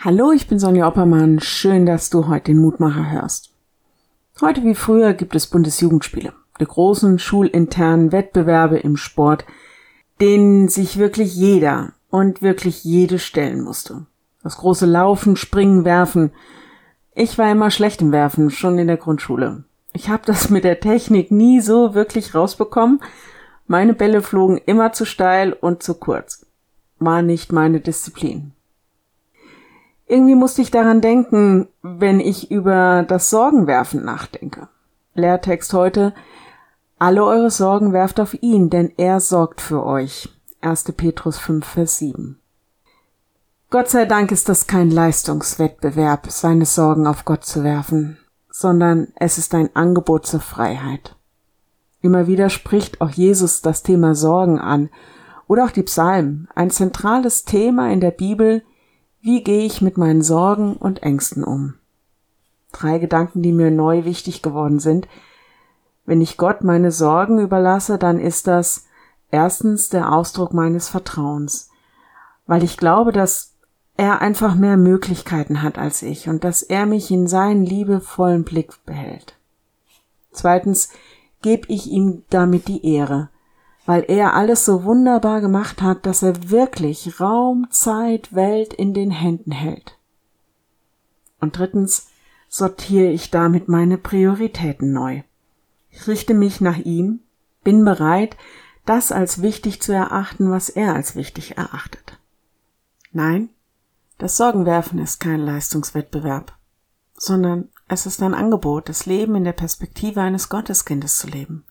Hallo, ich bin Sonja Oppermann. Schön, dass du heute den Mutmacher hörst. Heute wie früher gibt es Bundesjugendspiele, die großen schulinternen Wettbewerbe im Sport, denen sich wirklich jeder und wirklich jede stellen musste. Das große Laufen, Springen, Werfen. Ich war immer schlecht im Werfen, schon in der Grundschule. Ich habe das mit der Technik nie so wirklich rausbekommen. Meine Bälle flogen immer zu steil und zu kurz. War nicht meine Disziplin. Irgendwie musste ich daran denken, wenn ich über das Sorgenwerfen nachdenke. Lehrtext heute, alle eure Sorgen werft auf ihn, denn er sorgt für euch. 1. Petrus 5, Vers 7. Gott sei Dank ist das kein Leistungswettbewerb, seine Sorgen auf Gott zu werfen, sondern es ist ein Angebot zur Freiheit. Immer wieder spricht auch Jesus das Thema Sorgen an oder auch die Psalmen, ein zentrales Thema in der Bibel, wie gehe ich mit meinen Sorgen und Ängsten um? Drei Gedanken, die mir neu wichtig geworden sind. Wenn ich Gott meine Sorgen überlasse, dann ist das erstens der Ausdruck meines Vertrauens, weil ich glaube, dass er einfach mehr Möglichkeiten hat als ich und dass er mich in seinen liebevollen Blick behält. Zweitens gebe ich ihm damit die Ehre, weil er alles so wunderbar gemacht hat, dass er wirklich Raum, Zeit, Welt in den Händen hält. Und drittens sortiere ich damit meine Prioritäten neu. Ich richte mich nach ihm, bin bereit, das als wichtig zu erachten, was er als wichtig erachtet. Nein, das Sorgenwerfen ist kein Leistungswettbewerb, sondern es ist ein Angebot, das Leben in der Perspektive eines Gotteskindes zu leben.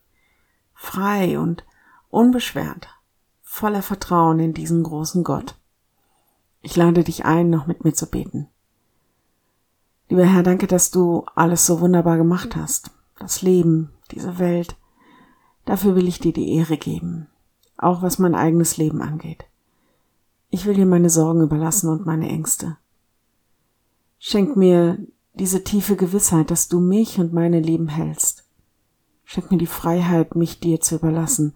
Frei und unbeschwert, voller Vertrauen in diesen großen Gott. Ich lade dich ein, noch mit mir zu beten. Lieber Herr, danke, dass du alles so wunderbar gemacht hast. Das Leben, diese Welt. Dafür will ich dir die Ehre geben. Auch was mein eigenes Leben angeht. Ich will dir meine Sorgen überlassen und meine Ängste. Schenk mir diese tiefe Gewissheit, dass du mich und meine Leben hältst. Schenk mir die Freiheit, mich dir zu überlassen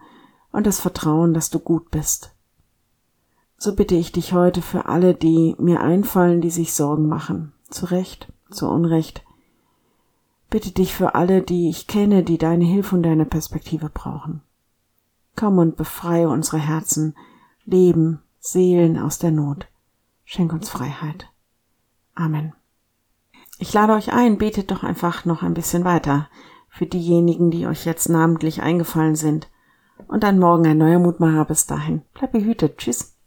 und das Vertrauen, dass du gut bist. So bitte ich dich heute für alle, die mir einfallen, die sich Sorgen machen, zu Recht, zu Unrecht. Bitte dich für alle, die ich kenne, die deine Hilfe und deine Perspektive brauchen. Komm und befreie unsere Herzen, Leben, Seelen aus der Not. Schenk uns Freiheit. Amen. Ich lade euch ein, betet doch einfach noch ein bisschen weiter für diejenigen, die euch jetzt namentlich eingefallen sind und dann morgen ein neuer Mutmacher. Bis dahin. Bleib behütet. Tschüss.